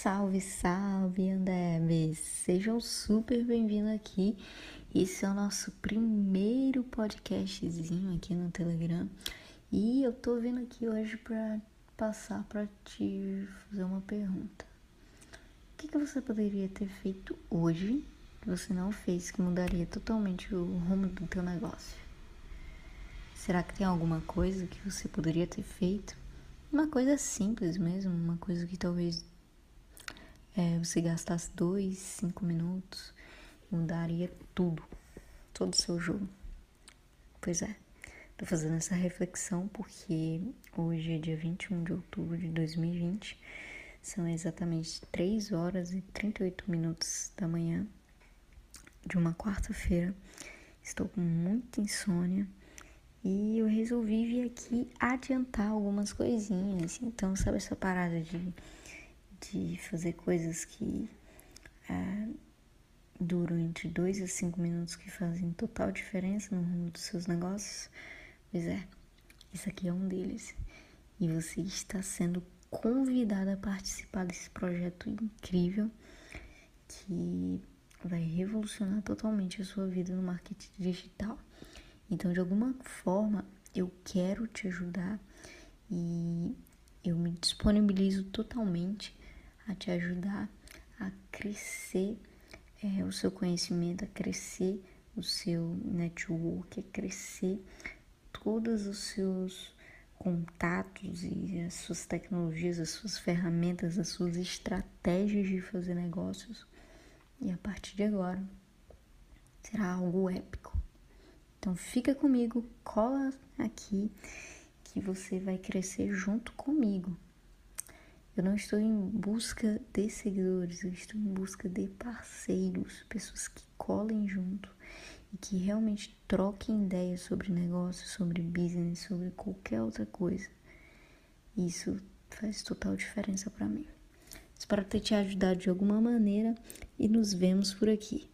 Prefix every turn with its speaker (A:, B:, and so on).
A: Salve, salve, Andebes! Sejam super bem-vindos aqui. Esse é o nosso primeiro podcastzinho aqui no Telegram. E eu tô vindo aqui hoje para passar para te fazer uma pergunta. O que, que você poderia ter feito hoje que você não fez que mudaria totalmente o rumo do teu negócio? Será que tem alguma coisa que você poderia ter feito? Uma coisa simples mesmo, uma coisa que talvez é, você gastasse dois, cinco minutos, mudaria tudo, todo o seu jogo. Pois é, tô fazendo essa reflexão porque hoje é dia 21 de outubro de 2020, são exatamente 3 horas e 38 minutos da manhã de uma quarta-feira. Estou com muita insônia e eu resolvi vir aqui adiantar algumas coisinhas. Então, sabe essa parada de de fazer coisas que é, duram entre 2 a 5 minutos que fazem total diferença no rumo dos seus negócios? Pois é, isso aqui é um deles. E você está sendo convidada a participar desse projeto incrível que vai revolucionar totalmente a sua vida no marketing digital. Então, de alguma forma, eu quero te ajudar e eu me disponibilizo totalmente a te ajudar a crescer é, o seu conhecimento, a crescer o seu network, a crescer todos os seus contatos e as suas tecnologias, as suas ferramentas, as suas estratégias de fazer negócios. E a partir de agora será algo épico. Então fica comigo, cola aqui que você vai crescer junto comigo. Eu não estou em busca de seguidores, eu estou em busca de parceiros, pessoas que colhem junto e que realmente troquem ideias sobre negócio, sobre business, sobre qualquer outra coisa. Isso faz total diferença para mim. Espero ter te ajudado de alguma maneira e nos vemos por aqui.